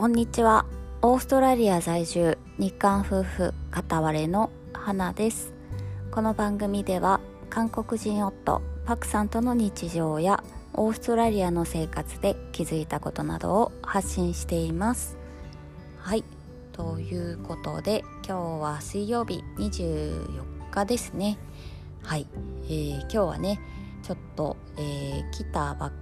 こんにちは。オーストラリア在住日韓夫婦片割れの花です。この番組では韓国人夫パクさんとの日常やオーストラリアの生活で気づいたことなどを発信しています。はい。ということで今日は水曜日24日ですね。はい、えー、今日はねちょっと、えー、来たばっ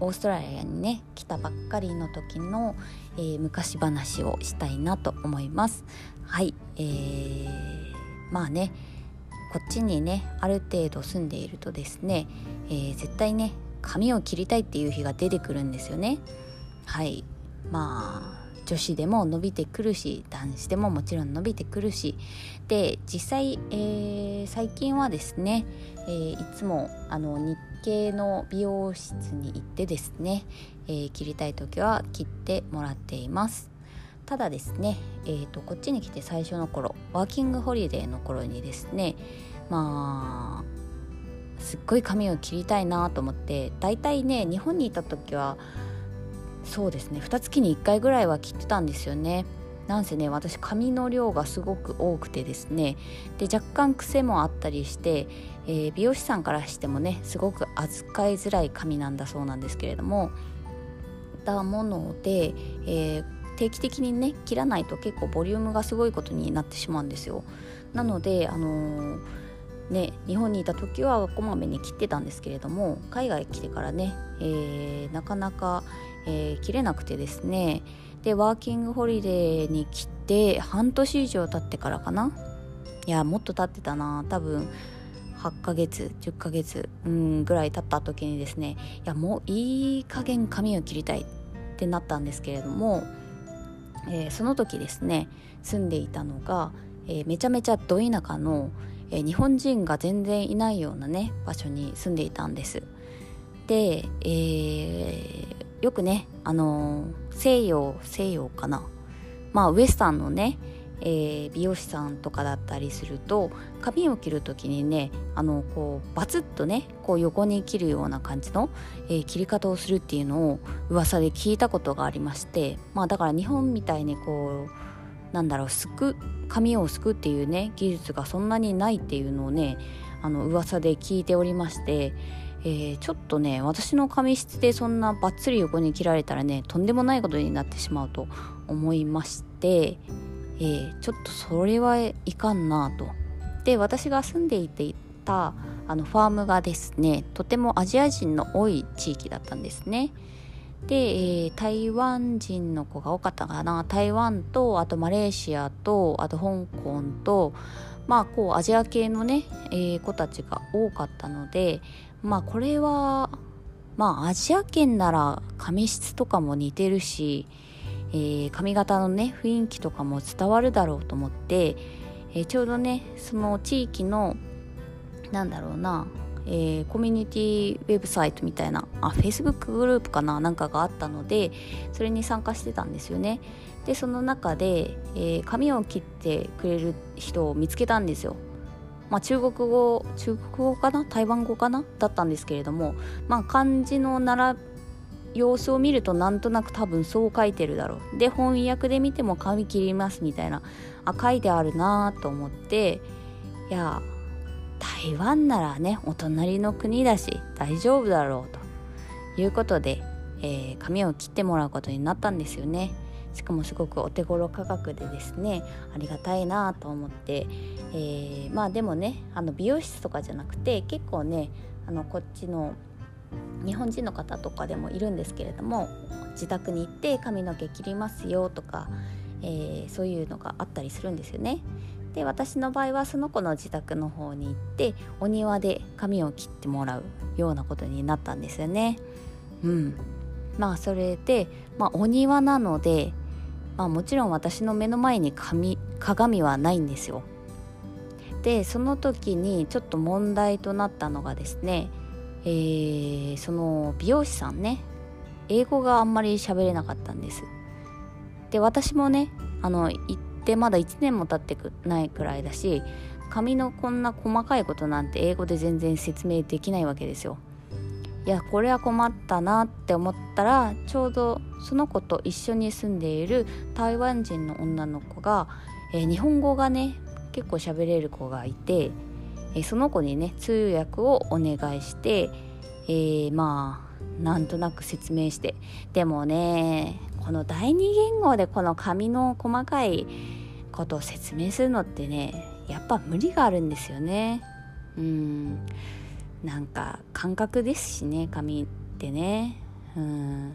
オーストラリアにね来たばっかりの時の、えー、昔話をしたいなと思います。はいえー、まあねこっちにねある程度住んでいるとですね、えー、絶対ね髪を切りたいっていう日が出てくるんですよね。はいまあ女子でも伸びてくるし男子でももちろん伸びてくるし。で実際、えー、最近はですね、えー、いつもあの日系の美容室に行ってですね、えー、切りたい時は切ってもらっています。ただですね、えーと、こっちに来て最初の頃ワーキングホリデーの頃にですねまあすっごい髪を切りたいなと思ってだいたいね日本にいた時はそうですね。2月に1回ぐらいは切ってたんですよね。なんせね私髪の量がすごく多くてですね。で若干癖もあったりして、えー、美容師さんからしてもねすごく扱いづらい髪なんだそうなんですけれども。だもので、えー、定期的にね切らないと結構ボリュームがすごいことになってしまうんですよ。なのであのーね、日本にいた時はこまめに切ってたんですけれども海外来てからね、えー、なかなか、えー、切れなくてですね。でワーキングホリデーに来て半年以上経ってからかな。いやもっと経ってたな。多分8ヶ月10ヶ月うんぐらい経った時にですね。いやもういい加減髪を切りたい。ってなったんですけれども、えー、その時ですね住んでいたのが、えー、めちゃめちゃど田舎の、えー、日本人が全然いないようなね場所に住んでいたんです。で、えー、よくねあの西洋西洋かな。まあウエスタンのね、えー、美容師さんとかだったりすると髪を切る時にねあのこうバツッとねこう横に切るような感じの、えー、切り方をするっていうのを噂で聞いたことがありましてまあだから日本みたいにこうなんだろうすく髪をすくっていうね技術がそんなにないっていうのをねあの噂で聞いておりましてえー、ちょっとね私の髪質でそんなバッツリ横に切られたらねとんでもないことになってしまうと思いまして、えー、ちょっとそれはいかんなと。で私が住んでいていたあのファームがですねとてもアジア人の多い地域だったんですね。で、えー、台湾人の子が多かったかな台湾とあとマレーシアとあと香港とまあこうアジア系のね、えー、子たちが多かったのでまあこれはまあアジア圏なら髪質とかも似てるし、えー、髪型のね雰囲気とかも伝わるだろうと思って、えー、ちょうどねその地域のなんだろうな、えー、コミュニティウェブサイトみたいなあ Facebook グループかななんかがあったのでそれに参加してたんですよね。でその中で、えー、髪を切ってくれる人を見つけたんですよ。まあ、中国語中国語かな？台湾語かな？だったんですけれども、まあ、漢字の並様子を見るとなんとなく多分そう書いてるだろう。で翻訳で見ても髪切りますみたいなあ書いてあるなと思っていや台湾ならねお隣の国だし大丈夫だろうということで、えー、髪を切ってもらうことになったんですよね。しかもすごくお手頃価格でですねありがたいなと思って、えー、まあでもねあの美容室とかじゃなくて結構ねあのこっちの日本人の方とかでもいるんですけれども自宅に行って髪の毛切りますよとか、えー、そういうのがあったりするんですよね。で私の場合はその子の自宅の方に行ってお庭で髪を切ってもらうようなことになったんですよね。うん、まあそれで、まあ、お庭なのでまあ、もちろん私の目の前に鏡鏡はないんですよ。でその時にちょっと問題となったのがですね、えー、その美容師さんね英語があんまり喋れなかったんです。で私もねあの行ってまだ1年も経ってないくらいだし髪のこんな細かいことなんて英語で全然説明できないわけですよ。いやこれは困ったなって思ったらちょうどその子と一緒に住んでいる台湾人の女の子が、えー、日本語がね結構喋れる子がいて、えー、その子にね通訳をお願いして、えー、まあなんとなく説明して。でもねこの第二言語でこの紙の細かいことを説明するのってねやっぱ無理があるんですよね。うん。なんか感覚ですしね紙ってね。うん。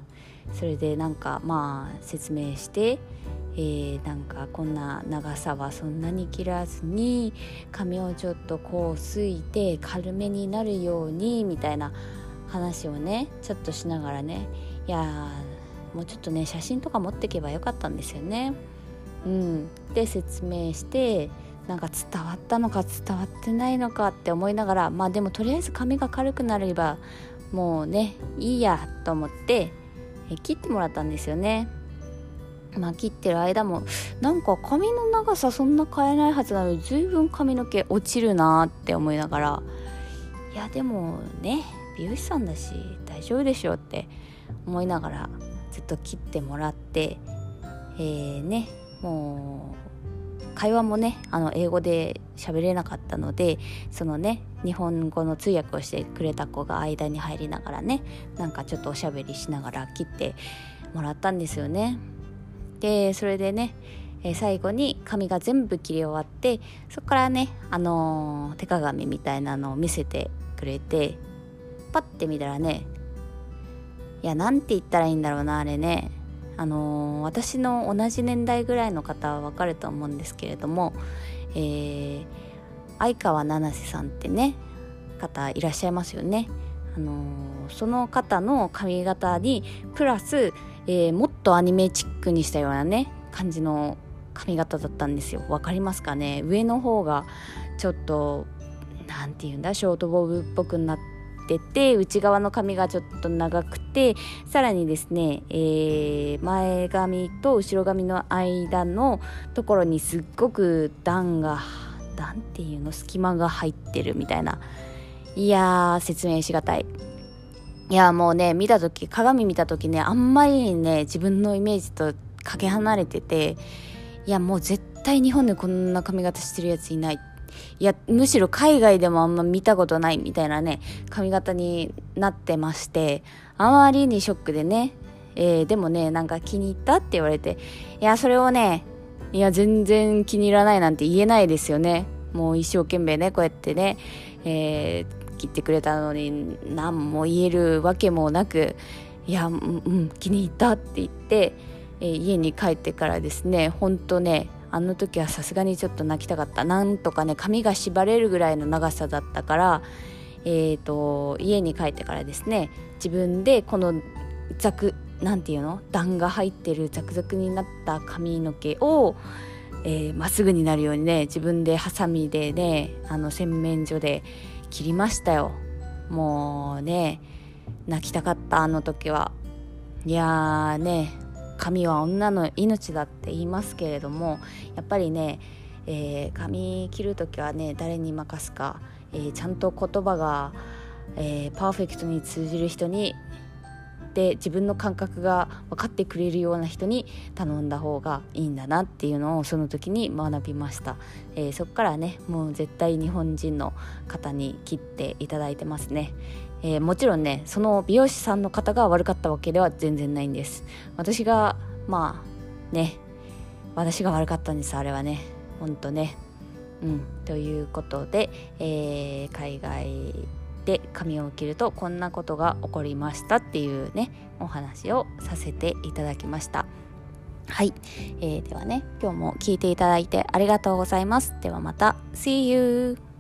それでなんかまあ説明してえー、なんかこんな長さはそんなに切らずに髪をちょっとこうすいて軽めになるようにみたいな話をねちょっとしながらね。いやもうちょっとね写真とか持ってけばよかったんですよね。うん、で説明してなんか伝わったのか伝わってないのかって思いながらまあでもとりあえず髪が軽くなればもうねいいやと思ってえ切ってもらったんですよね。まあ切ってる間もなんか髪の長さそんな変えないはずなのに随分髪の毛落ちるなって思いながらいやでもね美容師さんだし大丈夫でしょうって思いながらずっと切ってもらってえー、ねもう会話もねあの英語で喋れなかったのでそのね日本語の通訳をしてくれた子が間に入りながらねなんかちょっとおしゃべりしながら切ってもらったんですよね。でそれでね、え、最後に髪が全部切り終わってそこからね、あのー、手鏡みたいなのを見せてくれてパッて見たらねいや何て言ったらいいんだろうなあれねあのー、私の同じ年代ぐらいの方はわかると思うんですけれども、えー、相川七瀬さんってね方いらっしゃいますよね。あのー、その方の髪型にプラス、えー、もっとアニメチックにしたようなね感じの髪型だったんですよ。わかりますかね？上の方がちょっと何て言うんだ？ショートボブっぽくなってて内側の髪がちょっと長くてさらにですね、えー、前髪と後ろ髪の間のところにすっごく段が段っていうの隙間が入ってるみたいな。いやー説明しがたい。いやもうね見た時鏡見た時ねあんまりね自分のイメージとかけ離れてていやもう絶対日本でこんな髪型してるやついない。いやむしろ海外でもあんま見たことないみたいなね髪型になってましてあまりにショックでね、えー、でもねなんか気に入ったって言われていやそれをねいや全然気に入らないなんて言えないですよね。もう一生懸命ねこうやってね、えー、切ってくれたのに何も言えるわけもなくいやうん、気に入ったって言って、えー、家に帰ってからですねほんとねあの時はさすがにちょっと泣きたかった。なんとかね髪が縛れるぐらいの長さだったからえーと、家に帰ってからですね自分でこのザクなんていうの段が入ってるザクザクになった髪の毛をま、えー、っすぐになるようにね自分でハサミでねあの洗面所で切りましたよ。もうね泣きたかったあの時は。いやーね。髪は女の命だって言いますけれどもやっぱりね、えー、髪切る時はね誰に任すか、えー、ちゃんと言葉が、えー、パーフェクトに通じる人にで自分の感覚が分かってくれるような人に頼んだ方がいいんだなっていうのをその時に学びました、えー、そこからねもう絶対日本人の方に切っていただいてますね、えー、もちろんねその美容師さんの方が悪かったわけでは全然ないんです。私がまあね私が悪かったんですあれはね。ほんとね。うん。ということで、えー、海外で髪を切るとこんなことが起こりましたっていうねお話をさせていただきました。はい、えー、ではね今日も聞いていただいてありがとうございます。ではまた。See you!